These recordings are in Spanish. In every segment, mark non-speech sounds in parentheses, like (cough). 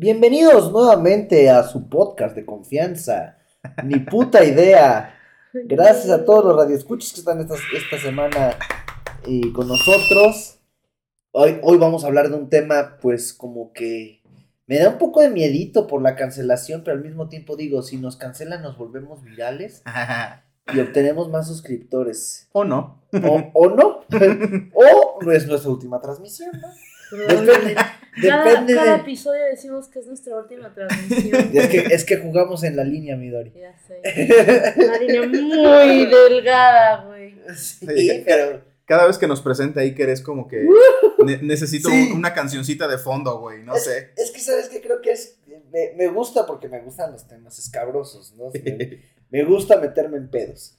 Bienvenidos nuevamente a su podcast de confianza. Ni puta idea. Gracias a todos los radioescuchos que están esta, esta semana eh, con nosotros. Hoy, hoy vamos a hablar de un tema, pues, como que me da un poco de miedito por la cancelación, pero al mismo tiempo digo, si nos cancelan, nos volvemos virales y obtenemos más suscriptores. o no. O, o no. (laughs) o no es nuestra última transmisión, ¿no? Depende, Cada, depende cada de- episodio decimos que es nuestra última transmisión. Es que, es que jugamos en la línea, Midori. Ya sé. (laughs) Una línea muy delgada, güey. Sí, pero. Cada vez que nos presenta Iker es como que ne- necesito Sí. una cancioncita de fondo, güey, no sé. Es que, ¿sabes qué? Creo que es. Me, me gusta porque me gustan los temas escabrosos, ¿no? Me, (laughs) me gusta meterme en pedos.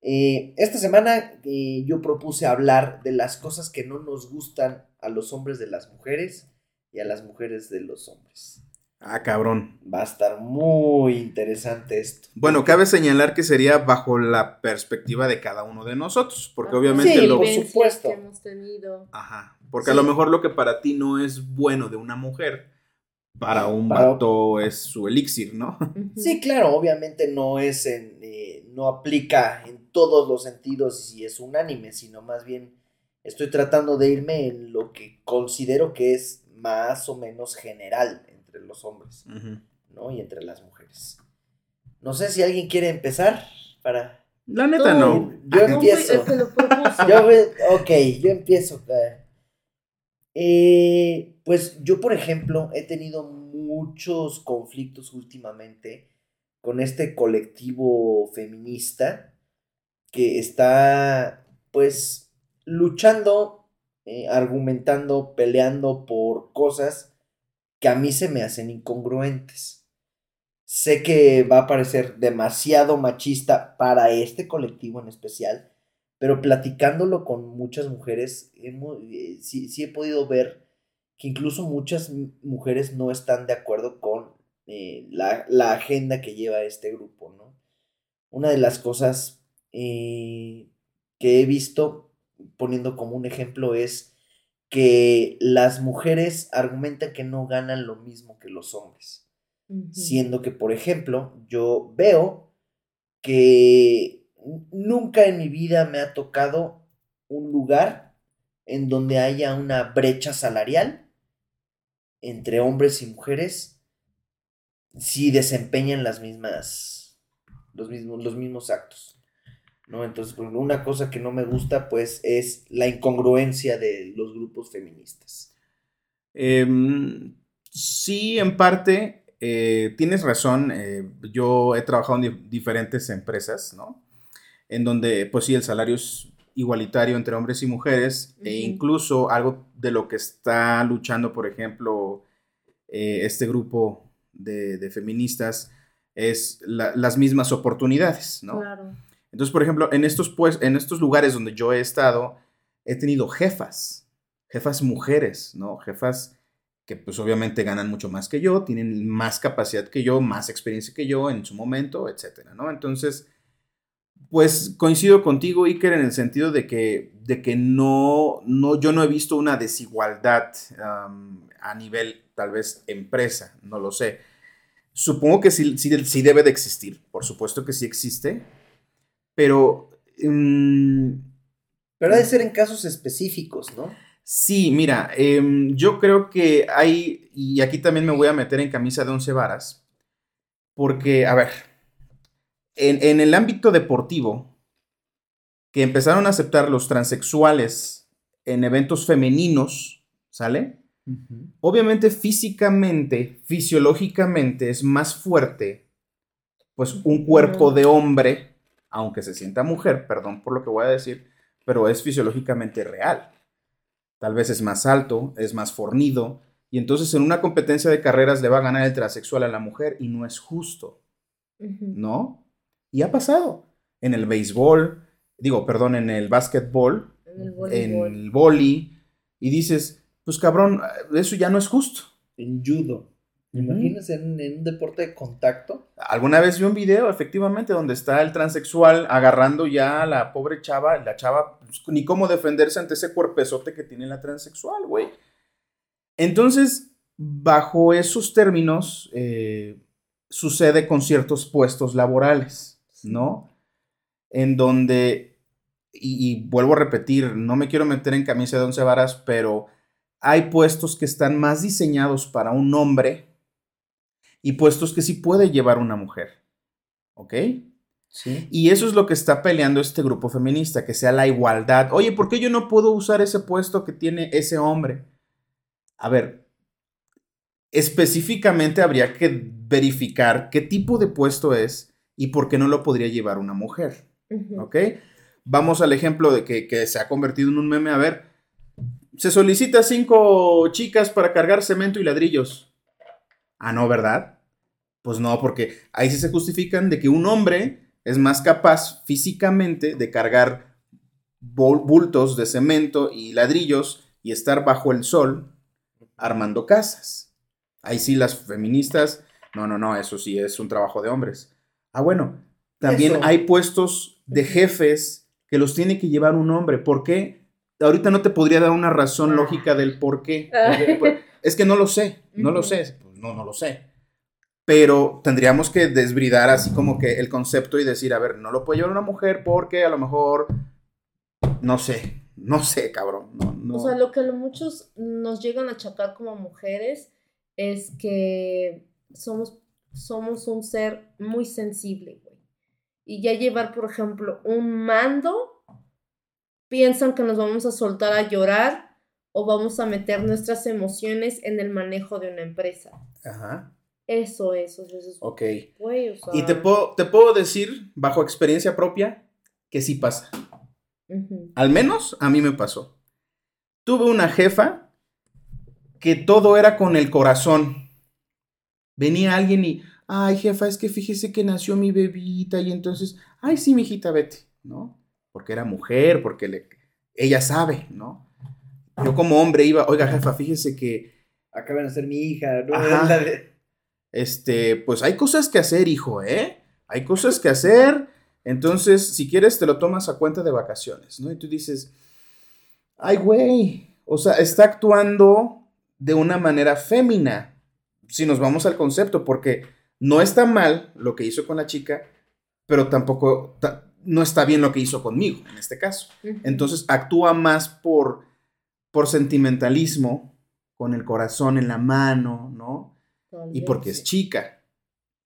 Eh, esta semana eh, yo propuse hablar de las cosas que no nos gustan a los hombres de las mujeres y a las mujeres de los hombres. Ah, cabrón. Va a estar muy interesante esto. Bueno, cabe señalar que sería bajo la perspectiva de cada uno de nosotros, porque obviamente Sí, lo... por supuesto. que hemos tenido. Ajá, porque Sí. a lo mejor lo que para ti no es bueno de una mujer, para un Para- vato es su elixir, ¿no? Sí, claro, obviamente no es en, eh, no aplica en todos los sentidos y es unánime, sino más bien estoy tratando de irme en lo que considero que es más o menos general entre los hombres. ¿no? Y entre las mujeres. No sé si alguien quiere empezar para... La neta no. Yo Tú fui empiezo. lo. (laughs) Yo, ok, yo empiezo. Eh, pues yo, por ejemplo, he tenido muchos conflictos últimamente con este colectivo feminista que está, pues, luchando, eh, argumentando, peleando por cosas que a mí se me hacen incongruentes. Sé que va a parecer demasiado machista para este colectivo en especial, pero platicándolo con muchas mujeres, eh, sí, sí he podido ver que incluso muchas mujeres no están de acuerdo con eh, la, la agenda que lleva este grupo, ¿no? Una de las cosas que he visto, poniendo como un ejemplo, es que las mujeres argumentan que no ganan lo mismo que los hombres siendo que, por ejemplo, yo veo que nunca en mi vida me ha tocado un lugar en donde haya una brecha salarial entre hombres y mujeres si desempeñan las mismas los mismos los mismos actos. ¿No? Entonces, por ejemplo, una cosa que no me gusta pues es la incongruencia de los grupos feministas. Em, sí, en parte, eh, tienes razón. eh, yo he trabajado en di- diferentes empresas, ¿no? En donde, pues sí, el salario es igualitario entre hombres y mujeres, e incluso algo de lo que está luchando, por ejemplo, eh, este grupo de, de feministas es la- las mismas oportunidades, ¿no? Claro. Entonces, por ejemplo, en estos, pues, en estos lugares donde yo he estado, he tenido jefas, jefas mujeres, ¿no? Jefas que pues obviamente ganan mucho más que yo, tienen más capacidad que yo, más experiencia que yo en su momento, etcétera, ¿no? Entonces, pues coincido contigo, Iker, en el sentido de que, de que no, no, yo no he visto una desigualdad a nivel, tal vez, empresa, no lo sé. Supongo que sí, sí, sí debe de existir, por supuesto que sí existe, pero mm, Pero ha de ser en casos específicos, ¿no? sí, mira, em, yo creo que hay, y aquí también me voy a meter en camisa de once varas, porque, a ver, en, en el ámbito deportivo, que empezaron a aceptar los transexuales en eventos femeninos, ¿sale? Obviamente físicamente, fisiológicamente es más fuerte, pues un cuerpo de hombre, aunque se sienta mujer, perdón por lo que voy a decir, pero es fisiológicamente real. Tal vez es más alto, es más fornido, y entonces en una competencia de carreras le va a ganar el transexual a la mujer y no es justo. ¿no? Y ha pasado en el béisbol, digo, perdón, en el básquetbol, En el en voleibol. el boli, y dices, pues cabrón, eso ya no es justo. En judo. ¿Te Ujú. imaginas en, en un deporte de contacto? Alguna vez vi un video, efectivamente, donde está el transexual agarrando ya a la pobre chava, la chava, pues, ni cómo defenderse ante ese cuerpezote que tiene la transexual, güey. Entonces, bajo esos términos eh, sucede con ciertos puestos laborales, ¿no? En donde, y, y vuelvo a repetir, no me quiero meter en camisa de once varas, pero hay puestos que están más diseñados para un hombre y puestos que sí puede llevar una mujer, ¿ok? Sí. Y eso es lo que está peleando este grupo feminista, que sea la igualdad. Oye, ¿por qué yo no puedo usar ese puesto que tiene ese hombre? A ver, específicamente habría que verificar qué tipo de puesto es y por qué no lo podría llevar una mujer. ¿Ok? Vamos al ejemplo de que, que se ha convertido en un meme. A ver, se solicita cinco chicas para cargar cemento y ladrillos. Ah, no, ¿verdad? Pues no, porque ahí sí se justifican de que un hombre es más capaz físicamente de cargar bultos de cemento y ladrillos y estar bajo el sol armando casas. Ahí sí las feministas, no, no, no, eso sí es un trabajo de hombres. Ah, bueno, también Eso. hay puestos de jefes que los tiene que llevar un hombre. ¿Por qué? Ahorita no te podría dar una razón lógica del por qué. Ah. Es que no lo sé, no lo sé, pues no, no lo sé. Pero tendríamos que desbridar así como que el concepto y decir, a ver, no lo puede llevar una mujer porque a lo mejor, no sé, no sé, cabrón. No, no. O sea, lo que lo- muchos nos llegan a achacar como mujeres es que somos, somos un ser muy sensible, güey. Y ya llevar, por ejemplo, un mando, piensan que nos vamos a soltar a llorar o vamos a meter nuestras emociones en el manejo de una empresa. Ajá, Eso es, o sea, eso es, ok. güey, o sea, Y te puedo, te puedo decir, bajo experiencia propia, que sí pasa. ujú. Al menos a mí me pasó. Tuve una jefa que todo era con el corazón. Venía alguien y, ay jefa, es que fíjese que nació mi bebita y entonces, ay sí, mijita, vete, ¿no? Porque era mujer, porque le, ella sabe, ¿no? Yo como hombre iba, oiga jefa, fíjese que, Acaban de ser mi hija, ¿no? Ajá. Este, pues hay cosas que hacer, hijo, ¿eh? Hay cosas que hacer. Entonces, si quieres, te lo tomas a cuenta de vacaciones, ¿no? Y tú dices, ay, güey. O sea, está actuando de una manera fémina. Si nos vamos al concepto, porque no está mal lo que hizo con la chica, pero tampoco ta- no está bien lo que hizo conmigo, en este caso. Entonces actúa más por, por sentimentalismo, con el corazón en la mano, ¿no? Y porque es chica.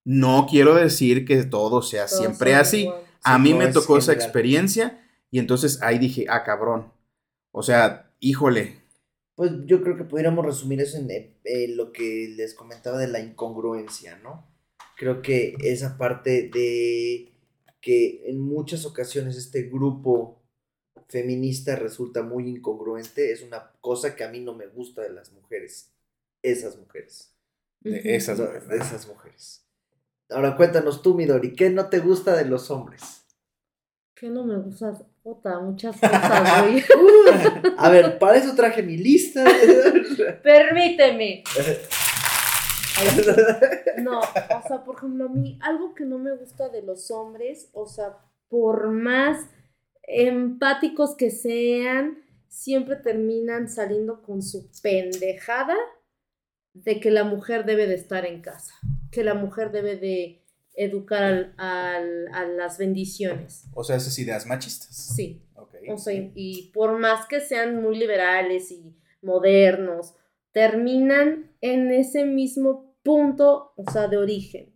No quiero decir que todo sea siempre así. igual. A Sí, mí no me es tocó esa experiencia y entonces ahí dije, ah, cabrón. O sea, híjole. Pues yo creo que pudiéramos resumir eso en eh, eh, lo que les comentaba de la incongruencia, ¿no? Creo que esa parte de que en muchas ocasiones este grupo feminista resulta muy incongruente es una cosa que a mí no me gusta de las mujeres. Esas mujeres. De esas No, mujeres. de esas mujeres. Ahora cuéntanos tú, Midori, ¿qué no te gusta de los hombres? Que no me gusta, puta, muchas cosas, güey. (laughs) A ver, para eso traje mi lista. (laughs) Permíteme. (laughs) No, o sea, por ejemplo, a mí, algo que no me gusta de los hombres, o sea, por más empáticos que sean, siempre terminan saliendo con su pendejada de que la mujer debe de estar en casa, que la mujer debe de educar al- al- a las bendiciones. O sea, esas ideas machistas. Sí, Ok. o sea, y- y por más que sean muy liberales y modernos, terminan en ese mismo punto, o sea, de origen.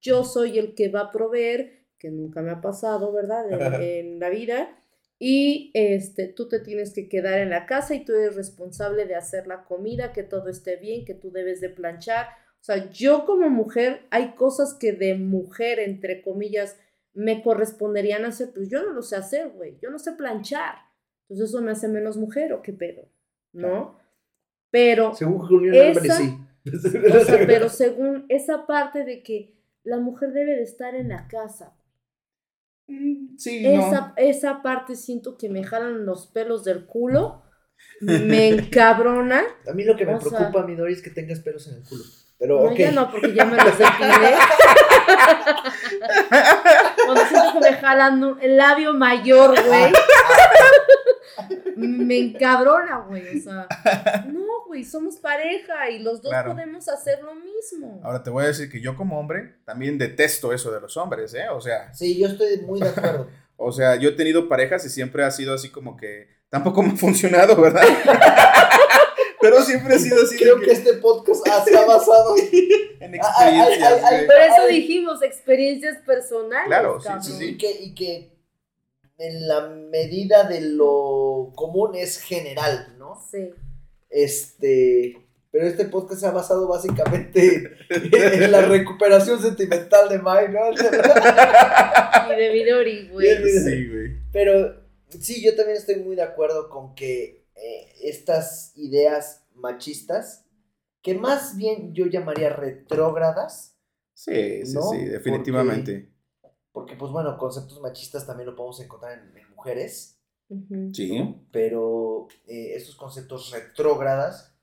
Yo soy el que va a proveer, que nunca me ha pasado, ¿verdad? En, (laughs) en la vida. Y este, tú te tienes que quedar en la casa y tú eres responsable de hacer la comida, que todo esté bien, que tú debes de planchar. O sea, yo como mujer, hay cosas que de mujer, entre comillas, me corresponderían hacer, pues yo no lo sé hacer, güey. Yo no sé planchar. Entonces eso me hace menos mujer o qué pedo, ¿no? Pero, Según Julián Esa- Álvarez, sí. o sea, pero según esa parte de que la mujer debe de estar en la casa, Sí, esa, no. esa parte siento que me jalan los pelos del culo, me encabrona. (laughs) A mí lo que me O sea- preocupa, Midori, es que tengas pelos en el culo. Pero, No, ok. ya no, porque ya me los depilé. (laughs) Cuando siento que me jalan el labio mayor, güey. Me encabrona, güey. O sea, no, güey, somos pareja y los dos Claro. podemos hacer lo mismo. Ahora te voy a decir que yo como hombre también detesto eso de los hombres, ¿eh? O sea, Sí, yo estoy muy de acuerdo. (laughs) o sea, yo he tenido parejas y siempre ha sido así como que tampoco me ha funcionado, ¿verdad? (laughs) Pero siempre ha sido así Creo que este podcast ah, se ha basado en Ay, ay, ay, experiencias. ay. Por eso dijimos experiencias personales. Claro, sí, sí, sí. y, que, y que en la medida de lo común es general, ¿no? Sí. Este, pero este podcast se ha basado básicamente en la recuperación sentimental de Mike, ¿no? Y de Midori, güey. Sí, güey. Pero sí, yo también estoy muy de acuerdo con que eh, estas ideas machistas, que más bien yo llamaría retrógradas, Sí, sí, No, sí, definitivamente. porque pues bueno, conceptos machistas también lo podemos encontrar en, en mujeres, Sí. pero eh, estos conceptos retrógradas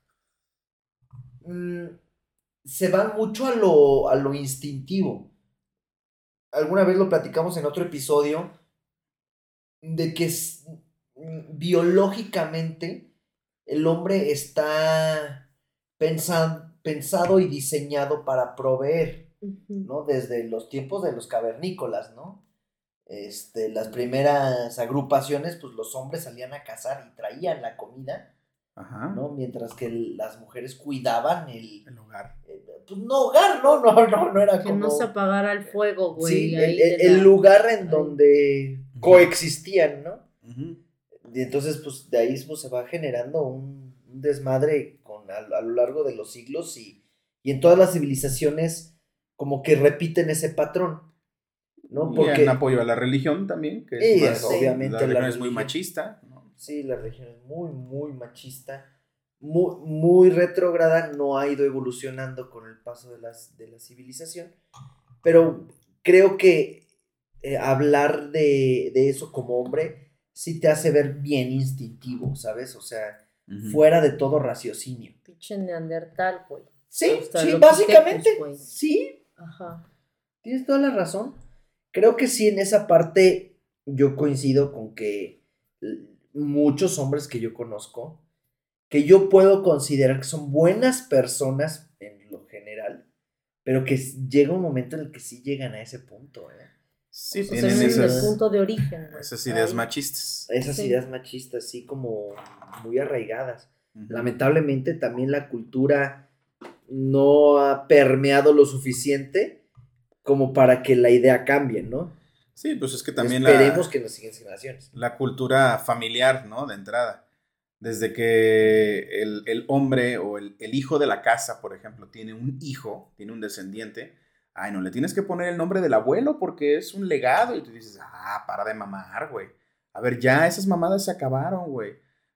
mm, se van mucho a lo, a lo instintivo. Alguna vez lo platicamos en otro episodio de que mm, biológicamente el hombre está pensan- pensado y diseñado para proveer. ¿no? Desde los tiempos de los cavernícolas, ¿no? Este, las primeras agrupaciones, pues los hombres salían a cazar y traían la comida, Ajá. ¿no? Mientras que las mujeres cuidaban el, El hogar. eh, pues no hogar, ¿no? No, no, no era Que como... no se apagara el fuego, güey. sí, el, ahí el- de el la- lugar en ahí. donde coexistían, ¿no? Y entonces, pues de ahí pues, se va generando un, un desmadre con, a, a lo largo de los siglos y, y en todas las civilizaciones como que repiten ese patrón, ¿no? Y Porque en apoyo a la religión también, que es más- obviamente la la religión es muy religión. machista. ¿no? sí, la religión es muy, muy machista, muy, muy retrógrada, no ha ido evolucionando con el paso de, las, de la civilización, pero creo que eh, hablar de, de eso como hombre sí te hace ver bien instintivo, ¿sabes? O sea, fuera de todo raciocinio. Pinche Neandertal, güey. Sí, sí, básicamente, sí, Ajá. tienes toda la razón. Creo que sí, en esa parte yo coincido con que muchos hombres que yo conozco, que yo puedo considerar que son buenas personas en lo general, pero que llega un momento en el que sí llegan a ese punto, ¿eh? Sí, O tienen esas, punto de origen, esas ideas Ay. machistas. Esas Sí. ideas machistas, así como muy arraigadas. Lamentablemente también la cultura no ha permeado lo suficiente como para que la idea cambie, ¿no? Sí, pues es que también Esperemos la, que en las siguientes generaciones. la cultura familiar, ¿no? De entrada. Desde que el, el hombre o el, el hijo de la casa, por ejemplo, tiene un hijo, tiene un descendiente, ay, no le tienes que poner el nombre del abuelo porque es un legado. Y tú dices, ah, para de mamar, güey. A ver, ya esas mamadas se acabaron, güey.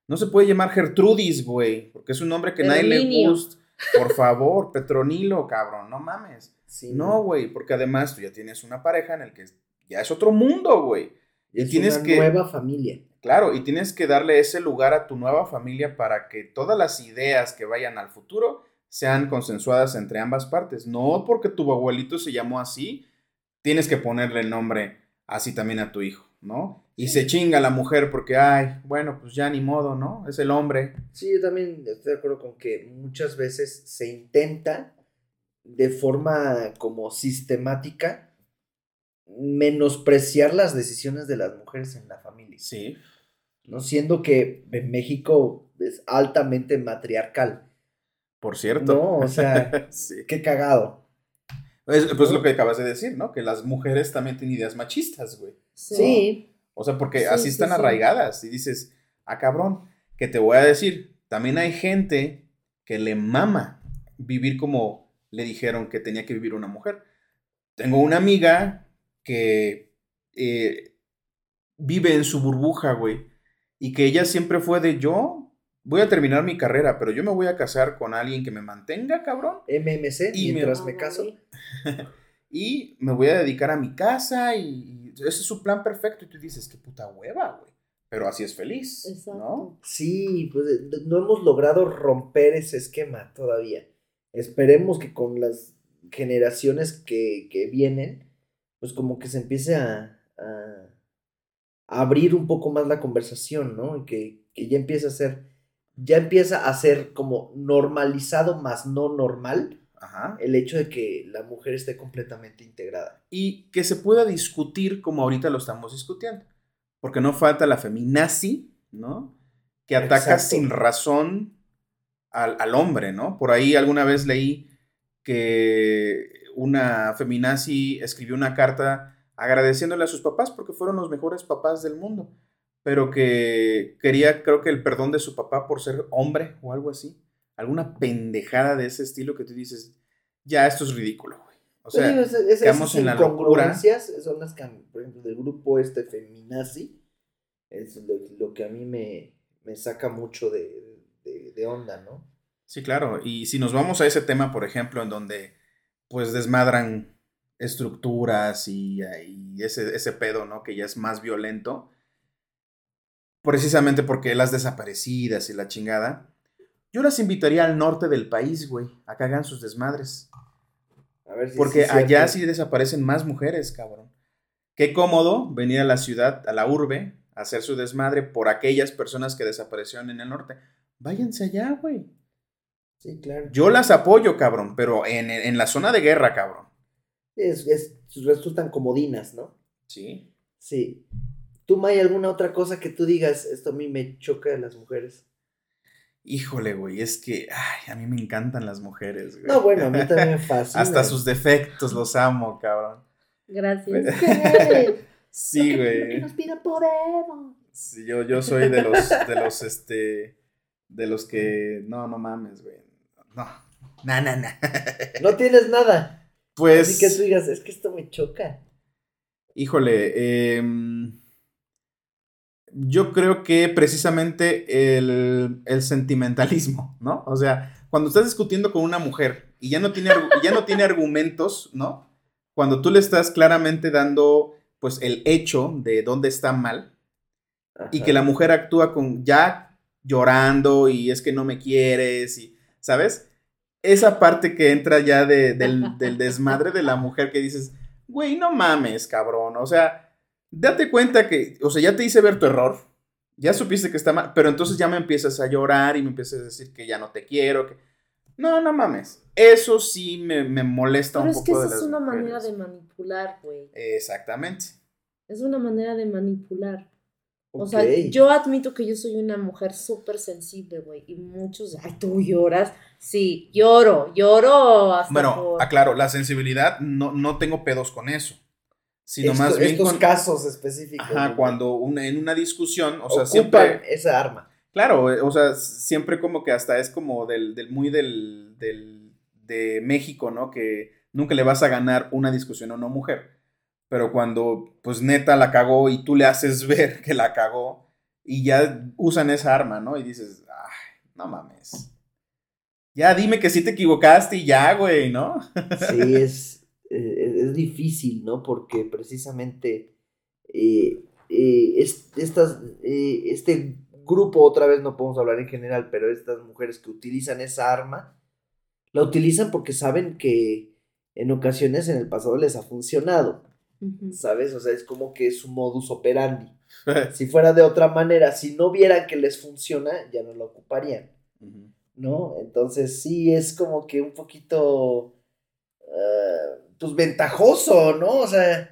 No se puede llamar Gertrudis, güey, porque es un nombre que nadie le gusta. Por favor, Petronilo, cabrón, no mames. Sí, No, güey, porque además tú ya tienes una pareja en el que ya es otro mundo, güey. es tienes una que- nueva familia. Claro, y tienes que darle ese lugar a tu nueva familia para que todas las ideas que vayan al futuro sean consensuadas entre ambas partes. No porque tu abuelito se llamó así, tienes que ponerle el nombre así también a tu hijo, ¿no? Y se chinga la mujer porque, ay, bueno, pues ya ni modo, ¿no? Es el hombre. Sí, yo también estoy de acuerdo con que muchas veces se intenta de forma como sistemática menospreciar las decisiones de las mujeres en la familia, Sí. ¿no? Siendo que en México es altamente matriarcal, Por cierto. ¿no? O sea, (laughs) sí. qué cagado. Es, pues lo que acabas de decir, ¿no? Que las mujeres también tienen ideas machistas, güey. Sí, O sea, porque Sí, así sí, están sí. arraigadas. Y dices, ah, cabrón, que te voy a decir, también hay gente que le mama vivir como le dijeron que tenía que vivir una mujer. Tengo una amiga que eh, vive en su burbuja, güey. Y que ella siempre fue de yo voy a terminar mi carrera, pero yo me voy a casar con alguien que me mantenga, cabrón. MMC, Y mientras me caso. (laughs) Y me voy a dedicar a mi casa y, y ese es su plan perfecto. Y tú dices, qué puta hueva, güey. Pero así es feliz, ¿no? Exacto. Sí, pues eh, no hemos logrado romper ese esquema todavía. Esperemos que con las generaciones que, que vienen, pues como que se empiece a, a- a abrir un poco más la conversación, ¿no? Y que, que ya empiece a ser ya empieza a ser como normalizado más no normal Ajá. el hecho de que la mujer esté completamente integrada. Y que se pueda discutir como ahorita lo estamos discutiendo. Porque no falta la feminazi, ¿no? Que ataca Exacto. sin razón al, al hombre, ¿no? Por ahí alguna vez leí que una feminazi escribió una carta agradeciéndole a sus papás porque fueron los mejores papás del mundo, pero que quería, creo que el perdón de su papá por ser hombre o algo así. Alguna pendejada de ese estilo que tú dices, ya esto es ridículo, güey. O sea, esas- esas en la locura. son las que, por ejemplo, del grupo este feminazi, es lo, lo que a mí me, me saca mucho de, de- de onda, ¿no? sí, claro. Y si nos vamos a ese tema, por ejemplo, en donde pues desmadran estructuras y, y ese, ese pedo, ¿no? Que ya es más violento. Precisamente porque las desaparecidas y la chingada. Yo las invitaría al norte del país, güey, a que hagan sus desmadres. A ver si Porque sí allá sí desaparecen más mujeres, cabrón. Qué cómodo venir a la ciudad, a la urbe, a hacer su desmadre por aquellas personas que desaparecieron en el norte. Váyanse allá, güey. Sí, claro. Yo las apoyo, cabrón, pero en, en la zona de guerra, cabrón. Es, es- resultan comodinas, ¿no? Sí. Sí. ¿Tú, May, alguna otra cosa que tú digas, esto a mí me choca de las mujeres? Híjole, güey, es que ay, a mí me encantan las mujeres, güey. No, bueno, a mí también me (laughs) fascina. Hasta sus defectos los amo, cabrón. Gracias. ¿Qué? (laughs) Sí, Lo que- lo que güey. nos pida podemos. Sí, yo, yo soy de los, de los, este, de los que, no, no mames, güey. No, na, na, na. No tienes nada. Pues, Así que tú digas, es que esto me choca. híjole, em, yo creo que precisamente el, el sentimentalismo, ¿no? O sea, cuando estás discutiendo con una mujer y ya no tiene, ya no tiene argumentos, ¿no? Cuando tú le estás claramente dando, pues, el hecho de dónde está mal y que la mujer actúa con ya llorando y es que no me quieres y, ¿sabes? Esa parte que entra ya de- del, del desmadre de la mujer que dices, güey, no mames, cabrón, o sea, date cuenta que, o sea, ya te hice ver tu error, ya supiste que está mal, pero entonces ya me empiezas a llorar y me empiezas a decir que ya no te quiero, que... No, no mames, eso sí me, me molesta Pero un es que poco esa es una mujeres. manera de manipular, güey. Exactamente. Es una manera de manipular. O sea, yo admito que yo soy una mujer súper sensible, güey. Y muchos, ay, tú lloras. Sí, lloro, lloro hasta Bueno, por- aclaro, la sensibilidad no, no tengo pedos con eso. Sino Esto- más bien estos con- casos específicos. Ajá, ¿no? cuando una- en una discusión, o sea, siempre, esa arma. claro, eh, o sea, siempre como que hasta es como del, del muy del, del, de México, ¿no? Que nunca le vas a ganar una discusión a una mujer. Pero cuando, pues neta la cagó y tú le haces (laughs) ver que la cagó y ya usan esa arma, ¿no? Y dices, ay, no mames. Ya dime que sí te equivocaste y ya, güey, ¿no? Sí, es, (laughs) eh, es difícil, ¿no? Porque precisamente eh, eh, es- estas, eh, este grupo, otra vez no podemos hablar en general, pero estas mujeres que utilizan esa arma, la utilizan porque saben que en ocasiones en el pasado les ha funcionado. ¿sabes? O sea, es como que es su modus operandi. Si fuera de otra manera, si no vieran que les funciona, ya no lo ocuparían. ¿no? Entonces sí es como que un poquito, ah, pues ventajoso, ¿no? O sea,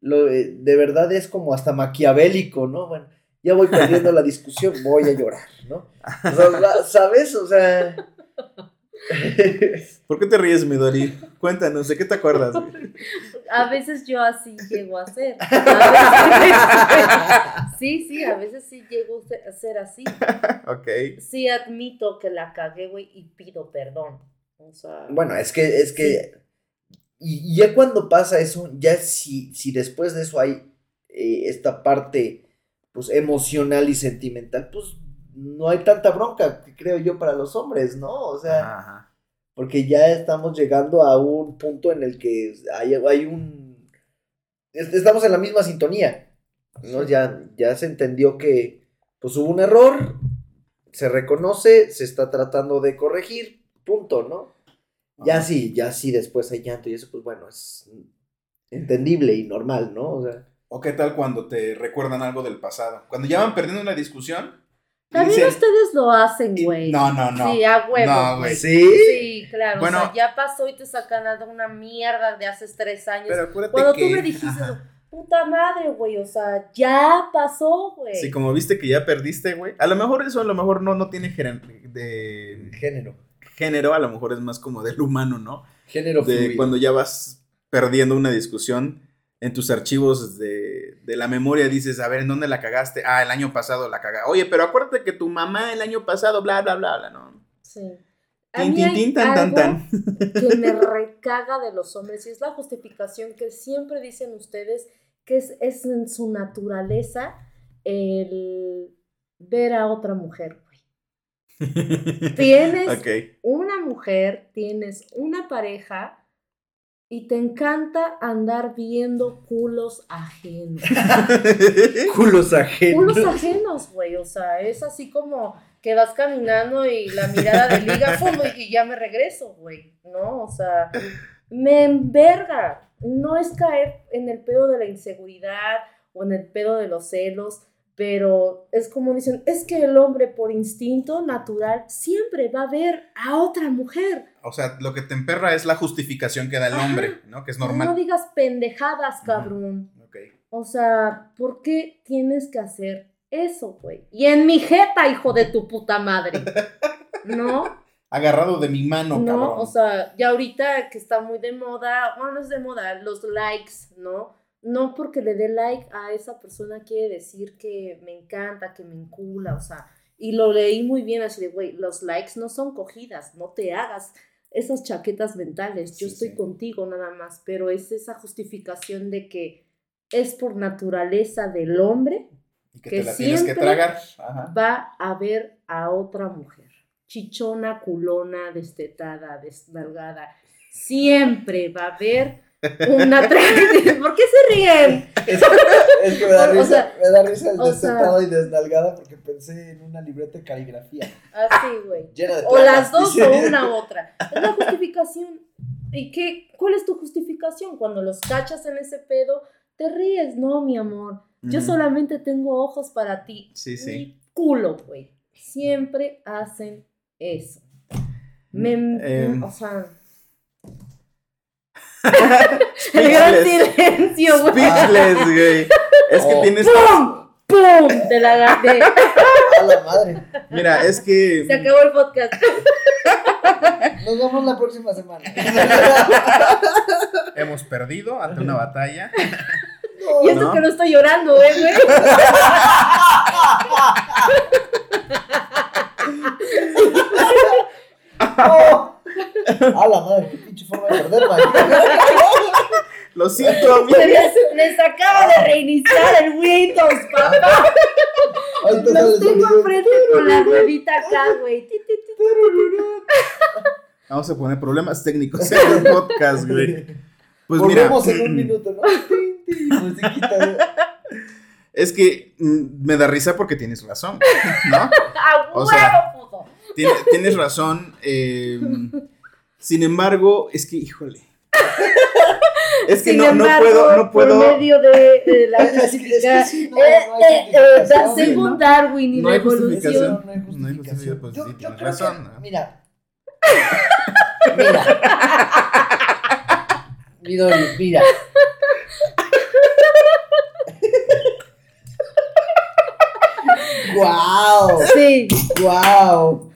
lo, eh, de verdad es como hasta maquiavélico, ¿no? Bueno, ya voy perdiendo la discusión, voy a llorar, ¿no? O sea, ¿Sabes? O sea... (laughs) ¿Por qué te ríes, Midori? Cuéntanos, ¿de qué te acuerdas? A veces yo así llego a ser. A veces- sí, sí, a veces sí llego a ser así. ok. Sí admito que la cagué, güey, y pido perdón. O sea, bueno, es que, es que... Y y ya cuando pasa eso, ya si, si después de eso hay eh, esta parte, pues, emocional y sentimental, pues, no hay tanta bronca, creo yo, para los hombres, ¿no? O sea... Ajá, ajá. porque ya estamos llegando a un punto en el que hay, hay un... es- Estamos en la misma sintonía, ¿no? Ya, ya se entendió que pues hubo un error, se reconoce, se está tratando de corregir, punto, ¿no? Ya sí, ya sí, después hay llanto y eso, pues bueno, es entendible y normal, ¿no? O sea, ¿O qué tal cuando te recuerdan algo del pasado? Cuando ya van perdiendo una discusión También Dicen- ustedes lo hacen, güey. No, no, no. Sí, a huevo. No, güey. ¿Sí? Sí, claro. Bueno. o sea, ya pasó y te sacan a una mierda de hace tres años. Pero acuérdate Cuando que... tú me dijiste, Ajá. puta madre, güey, o sea, ya pasó, güey. Sí, como viste que ya perdiste, güey. A lo mejor eso a lo mejor no, no tiene de Género. Género, a lo mejor es más como del humano, ¿no? Género De fluido. cuando ya vas perdiendo una discusión en tus archivos de, de la memoria dices, a ver, ¿en dónde la cagaste? Ah, el año pasado la cagaste. Oye, pero acuérdate que tu mamá el año pasado, bla, bla, bla, bla, ¿no? Sí. A Tin, mí tin, hay tin, tan, tan, algo tan. que me recaga de los hombres y es la justificación que siempre dicen ustedes que es, es en su naturaleza el ver a otra mujer. (laughs) Tienes una mujer, tienes una pareja y te encanta andar viendo culos ajenos. (laughs) Culos ajenos. Culos ajenos, güey. O sea, es así como que vas caminando y la mirada de liga y ya me regreso, güey. ¿No? O sea, me enverga. No es caer en el pedo de la inseguridad o en el pedo de los celos, pero es como dicen, es que el hombre por instinto natural siempre va a ver a otra mujer. O sea, lo que te emperra es la justificación que da el Ajá. hombre, ¿no? Que es No normal. digas pendejadas, cabrón. Ok. O sea, ¿por qué tienes que hacer eso, güey? Y en mi jeta, hijo de tu puta madre. (laughs) ¿No? Agarrado de mi mano, No, cabrón. o sea, ya ahorita que está muy de moda, bueno, no es de moda, los likes, ¿no? No porque le dé like a esa persona quiere decir que me encanta, que me encula, o sea, y lo leí muy bien así de, güey, los likes no son cogidas, no te hagas esas chaquetas mentales, yo Sí, estoy sí. contigo nada más, pero es esa justificación de que es por naturaleza del hombre y que, que te la tienes que siempre- tragar. Ajá. va a ver a otra mujer. Chichona, culona, destetada, desnalgada. Siempre va a haber una (laughs) tra- ¿Por qué se ríen? Es, es que me da (laughs) O risa, sea, me da risa el o sea- destetado y desnalgada porque pensé en una libreta de caligrafía Así, güey. O las dos dice. o una u otra. Es la justificación. ¿Y qué? ¿Cuál es tu justificación? Cuando los cachas en ese pedo, te ríes. No, mi amor. Yo solamente tengo ojos para ti. Sí, sí. Mi culo, güey. Siempre hacen eso. Me, Em. o sea. (laughs) El gran silencio, güey. Speechless, güey. Es que Oh. tienes. ¡Pum! ¡Pum! De la de- a la madre Mira, es que. Se acabó el podcast. nos vemos la próxima semana Hemos perdido ante una batalla. No, Y eso ¿No? que no estoy llorando, ¿eh, güey? no. (laughs) a la madre qué pinche forma de perder man. Lo siento, (laughs) amigo. Les, acaba de reiniciar el Windows, papá. Los tengo enfrente con la ruedita acá, güey. Vamos a poner problemas técnicos en el podcast, güey. Pues mira, volvemos en un minuto no Tin, tin, musiquita. es que mm, me da risa porque tienes razón, ¿no? (laughs) ¡A huevo, tienes razón. eh, sin embargo, es que, híjole. Es que Sin no, no puedo, no Por puedo. medio de, de la (laughs) Es que- es que justificación. sí, no, Eh, no eh, eh, justificación. según ¿no? Darwin y No la evolución. justificación. No, no hay No hay justificación. justificación, pues yo, sí, yo tienes creo razón, que, ¿no? mira. mira. Mira. (laughs) ¡Guau! Sí, ¡Guau!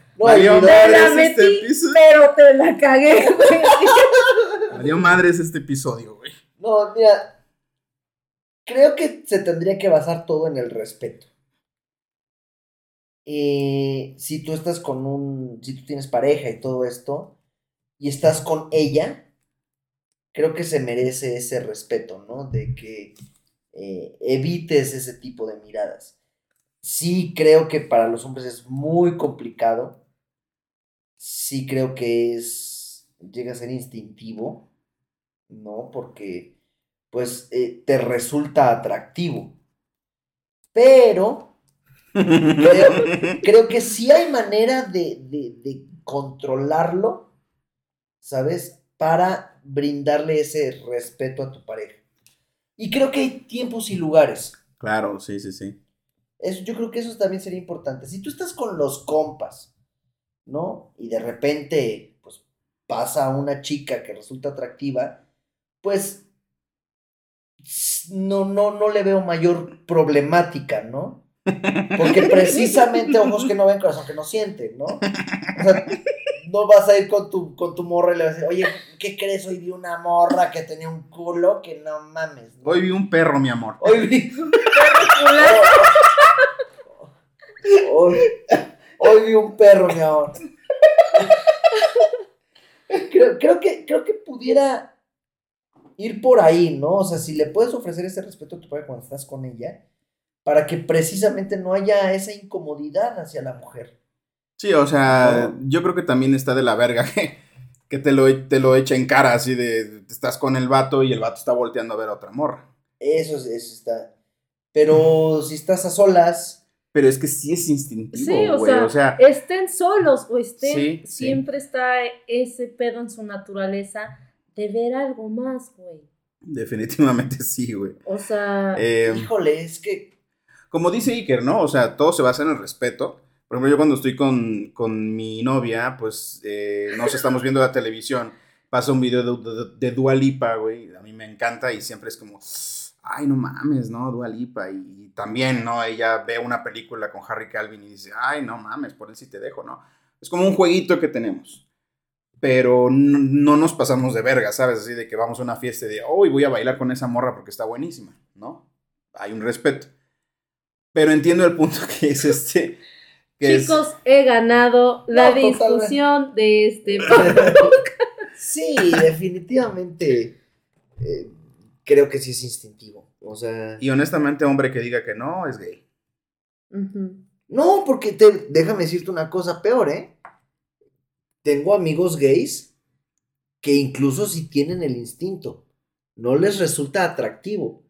No, te la Madres, este metí, episodio. pero te la cagué, güey. (laughs) Valió madres este episodio, güey. No, mira. Creo que se tendría que basar todo en el respeto. Eh, si tú estás con un. Si tú tienes pareja y todo esto. Y estás con ella. Creo que se merece ese respeto, ¿no? De que eh, evites ese tipo de miradas. Sí creo que para los hombres es muy complicado. Sí creo que es. llega a ser instintivo. ¿no? Porque, pues, eh, te resulta atractivo. Pero, creo, (laughs) creo que sí hay manera de, de, de controlarlo, ¿sabes? Para brindarle ese respeto a tu pareja. Y creo que hay tiempos y lugares. Claro, sí, sí, sí. Eso, yo creo que eso también sería importante. Si tú estás con los compas, ¿no? Y de repente, pues, pasa una chica que resulta atractiva, pues, no, no, no le veo mayor problemática, ¿no? Porque (laughs) precisamente ojos que no ven, corazón que no sienten, ¿no? O sea, no vas a ir con tu, con tu morra y le vas a decir, oye, ¿qué crees? Hoy vi una morra que tenía un culo que no mames. ¿no? Hoy vi un perro, mi amor. Hoy vi. Hoy, (laughs) (laughs) hoy vi un perro, mi amor. Creo, creo que, creo que pudiera ir por ahí, ¿no? O sea, si le puedes ofrecer ese respeto a tu padre cuando estás con ella, para que precisamente no haya esa incomodidad hacia la mujer. Sí, o sea, yo creo que también está de la verga que, que te, lo, te lo echa en cara así de estás con el vato y el vato está volteando a ver a otra morra. Eso, es- eso está. Pero si estás a solas, Pero es que sí es instintivo, Sí, o güey. sea, o sea, estén solos o estén, Sí, sí. siempre está ese pedo en su naturaleza de ver algo más, güey. definitivamente (laughs) sí, güey. O sea, Eh, híjole, es que como dice Iker, ¿no? O sea, todo se basa en el respeto. Por ejemplo, yo cuando estoy con, con mi novia, pues eh, nos estamos viendo la televisión, pasa un video de, de, de Dua Lipa, güey, a mí me encanta y siempre es como, ay, no mames, ¿no? Dua Lipa. Y, también, ¿no? Ella ve una película con Harry Calvin y dice, ay, no mames, por él sí te dejo, ¿no? Es como un jueguito que tenemos. Pero no, no nos pasamos de verga, ¿sabes? Así de que vamos a una fiesta y de, oh, y voy a bailar con esa morra porque está buenísima, ¿no? Hay un respeto. Pero entiendo el punto (laughs) que es este. Que es- chicos, he ganado la No, totalmente. discusión de este. (laughs) sí, definitivamente eh, creo que sí es instintivo. O sea, y honestamente, hombre que diga que no, es gay. No, porque te, déjame decirte una cosa peor, ¿eh? Tengo amigos gays que incluso si tienen el instinto, no les resulta atractivo,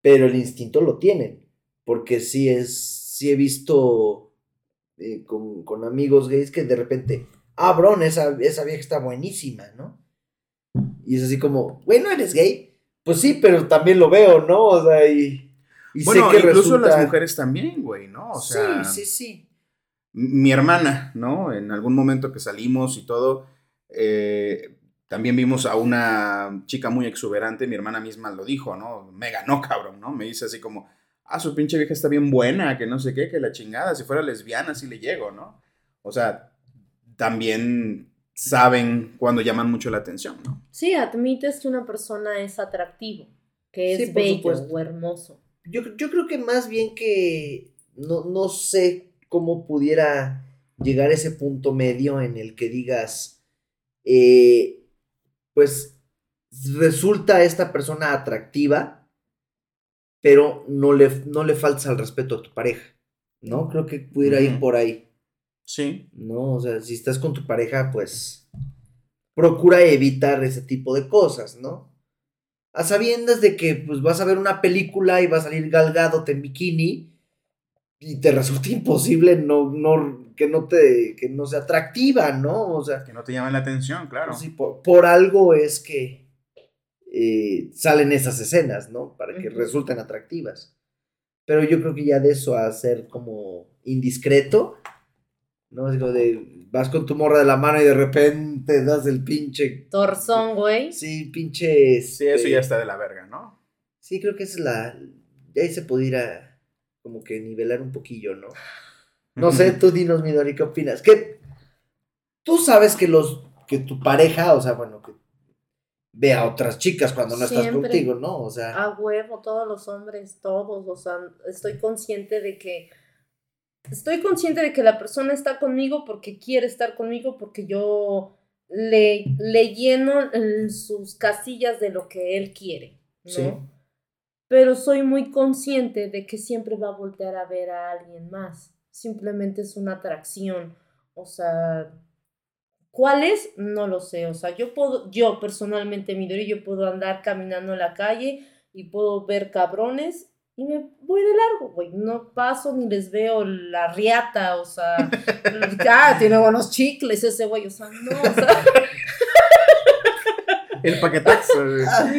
pero el instinto lo tienen. Porque sí es, sí he visto eh, con, con amigos gays que de repente, ah, bron, esa, esa vieja está buenísima, ¿no? Y es así como, güey, ¿no eres gay? Pues sí, pero también lo veo, ¿no? O sea, y, y Bueno, sé que incluso resulta... las mujeres también, güey, ¿no? O sea, sí, sí, sí. mi hermana, ¿no? En algún momento que salimos y todo, eh, también vimos a una chica muy exuberante, mi hermana misma lo dijo, ¿no? Me ganó, cabrón, ¿no? Me dice así como, ah, su pinche vieja está bien buena, que no sé qué, que la chingada, si fuera lesbiana sí le llego, ¿no? O sea, también saben cuando llaman mucho la atención, ¿no? Sí, admites que una persona es atractivo, que es bello o hermoso. Yo, yo creo que más bien que no, no sé cómo pudiera llegar a ese punto medio en el que digas, eh, pues resulta esta persona atractiva, pero no le, no le faltas al respeto a tu pareja, ¿no? Creo que pudiera ir por ahí, Sí. ¿no? O sea, si estás con tu pareja, pues procura evitar ese tipo de cosas, ¿no? A sabiendas de que pues vas a ver una película y va a salir galgado en bikini y te (laughs) resulta imposible no, no, que no te, que no sea atractiva, ¿no? O sea, Que no te llamen la atención, claro. pues sí, por, por algo es que eh, salen esas escenas, ¿no? Para que resulten atractivas. Pero yo creo que ya de eso a ser como indiscreto, ¿no? Es como de, vas con tu morra de la mano y de repente das el pinche, Torzón, güey. sí, pinche... Sí, eso este, ya está de la verga, ¿no? Sí, creo que esa es la... De ahí se pudiera como que nivelar un poquillo, ¿no? No sé, (laughs) tú dinos, Midori, ¿qué opinas? Que tú sabes que los... que tu pareja, o sea, bueno, que ve a otras chicas cuando no estás contigo, ¿no? O sea, A huevo, todos los hombres, todos, o sea, estoy consciente de que estoy consciente de que la persona está conmigo porque quiere estar conmigo porque yo le, le lleno en sus casillas de lo que él quiere, ¿no? Sí. Pero soy muy consciente de que siempre va a voltear a ver a alguien más. Simplemente es una atracción. O sea, ¿cuál es? No lo sé. O sea, yo puedo, yo personalmente, Midori, yo puedo andar caminando en la calle y puedo ver cabrones y me voy de largo, güey. No paso ni les veo la riata, o sea, (laughs) ah, tiene buenos chicles ese güey, o sea, no, o sea, (laughs) El paquetazo. ah,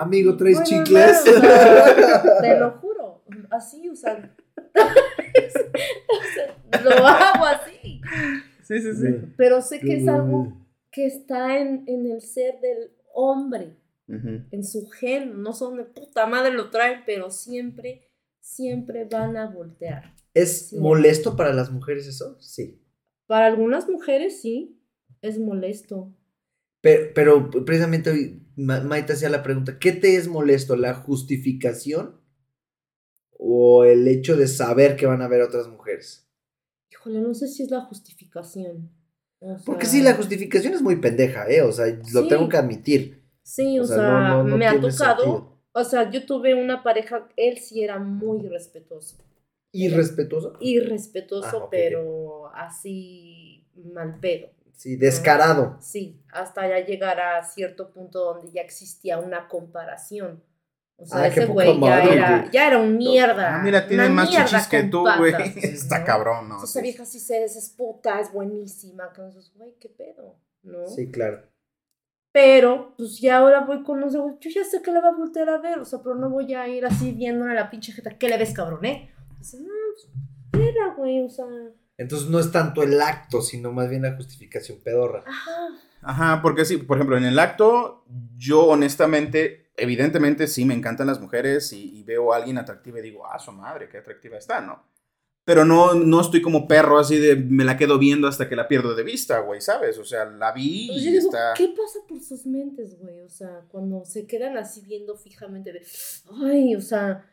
amigo, ¿traes Bueno, chicles? no, o sea, (laughs) te lo juro, así, o sea, lo hago así. Sí, sí, sí. Pero sé que es algo que está en, en el ser del hombre, En su gen. No son de puta madre lo traen, pero siempre, siempre van a voltear. ¿Es molesto para las mujeres eso? Sí. Para algunas mujeres sí, es molesto. Pero, pero precisamente hoy Ma- Maite hacía la pregunta, ¿qué te es molesto? ¿La justificación o el hecho de saber que van a ver otras mujeres? Híjole, no sé si es la justificación. O Porque sí, la justificación es muy pendeja, ¿eh? O sea, lo Sí. tengo que admitir. Sí, o, O sea, sea, no- no- no me ha tocado. sentido. O sea, yo tuve una pareja, él sí era muy respetuoso. ¿Irrespetuoso? Irrespetuoso, Ah, ok. pero así mal pedo. Sí, descarado. Sí, hasta ya llegar a cierto punto donde ya existía una comparación. O sea, Ah, ese güey ya era, ya era un mierda. Ah, mira, tiene una más mierda chichis que tú, güey. Está ¿no? cabrón, ¿no? Esa Sí. vieja sí se es puta, es buenísima. Que güey, qué pedo, ¿no? Sí, claro. Pero, pues ya ahora voy con los güey, yo ya sé que la va a voltear a ver, o sea, pero no voy a ir así viéndole a la pinche jeta, ¿qué le ves, cabrón, eh? Dice, no, pues, güey, o sea, Entonces no es tanto el acto, sino más bien la justificación pedorra. ajá. Ajá, porque sí, por ejemplo, en el acto, yo honestamente, evidentemente sí me encantan las mujeres y, y veo a alguien atractiva y digo, ah, su madre, qué atractiva está, ¿no? Pero no, no estoy como perro así de me la quedo viendo hasta que la pierdo de vista, güey, ¿sabes? O sea, la vi Pues y digo, está... ¿qué pasa por sus mentes, güey? O sea, cuando se quedan así viendo fijamente de, ay, o sea,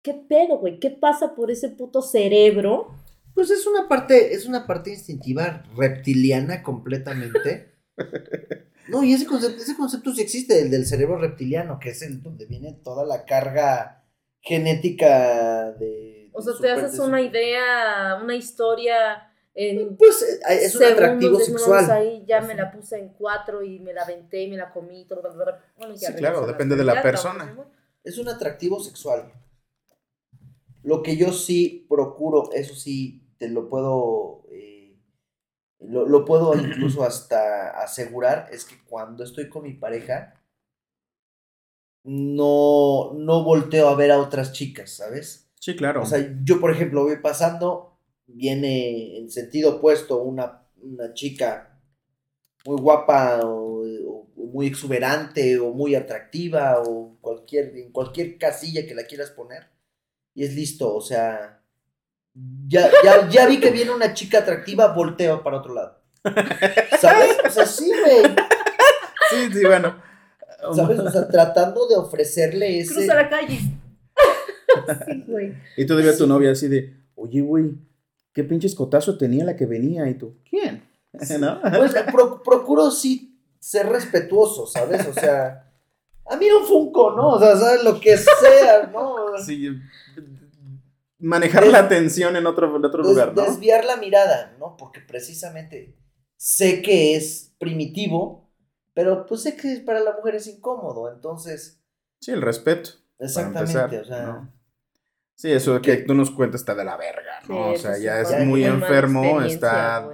¿qué pedo, güey? ¿Qué pasa por ese puto cerebro? Pues es una parte, es una parte instintiva reptiliana completamente. (laughs) No, y ese concepto, ese concepto sí existe, el del cerebro reptiliano, que es el donde viene toda la carga genética de. O sea, te haces una idea, una historia en Pues eh, es un atractivo sexual. Ahí ya me la puse en cuatro y me la aventé y me la comí. todo. Bueno, ya Sí, claro, depende de la persona. Es un atractivo sexual. Lo que yo sí procuro, eso sí, te lo puedo. eh, lo, lo puedo incluso hasta asegurar, es que cuando estoy con mi pareja, no, no volteo a ver a otras chicas, ¿sabes? Sí, claro. O sea, yo, por ejemplo, voy pasando, viene en sentido opuesto una, una chica muy guapa o, o- o muy exuberante o muy atractiva o cualquier, en cualquier casilla que la quieras poner. Y es listo, o sea, ya, ya, ya vi que viene una chica atractiva, volteo para otro lado. ¿Sabes? O sea, sí, güey. sí, sí, bueno. ¿Sabes? O sea, tratando de ofrecerle ese... Cruza la calle. (laughs) sí, güey. Y todavía tu novia así de, oye, güey, qué pinche escotazo tenía la que venía y tú, ¿quién? (laughs) ¿No? Pues pro- procuro sí ser respetuoso, ¿sabes? O sea, a mí un Funko, ¿no? O sea, ¿sabes? Lo que sea, ¿no? Sí, manejar la atención en otro, en otro Des- lugar, ¿no? Desviar la mirada, ¿no? Porque precisamente sé que es primitivo, pero pues sé que para la mujer es incómodo, entonces, Sí, el respeto. exactamente, empezar, o sea, ¿no? Sí, eso de que tú nos cuentas está de la verga, ¿no? o sea, ya es muy enfermo, está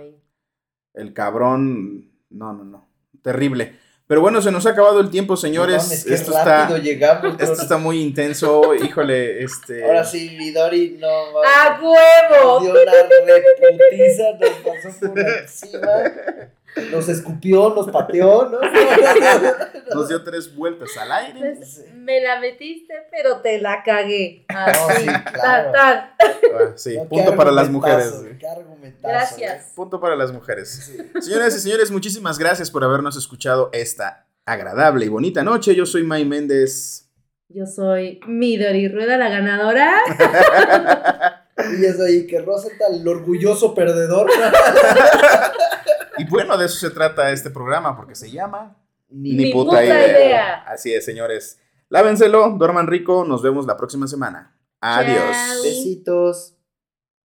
el cabrón, no, no, no, terrible. Pero bueno, se nos ha acabado el tiempo, señores. no esto rápido está, llegamos. (laughs) esto está muy intenso, híjole, este... Ahora sí, Midori, no mames. ¡A huevo! dio una reputiza, nos pasó por encima, (laughs) nos escupió, nos pateó, ¿no? (laughs) Nos dio tres vueltas al aire. Pues, me la metiste, pero te la cagué. (laughs) Así, sí, tal, claro. tal. Ah, sí, No, punto para las mujeres. qué argumentazo, Gracias. Punto para las mujeres. Sí. Señoras y señores, muchísimas gracias por habernos escuchado esta agradable y bonita noche. Yo soy May Méndez. Yo soy Midori Rueda, la ganadora. (laughs) Y es ahí que Rosenthal, el orgulloso perdedor. Y bueno, de eso se trata este programa, porque se llama Ni, puta, puta idea. idea. Así es, señores. Lávenselo, duerman rico, nos vemos la próxima semana. Adiós. Chao. besitos.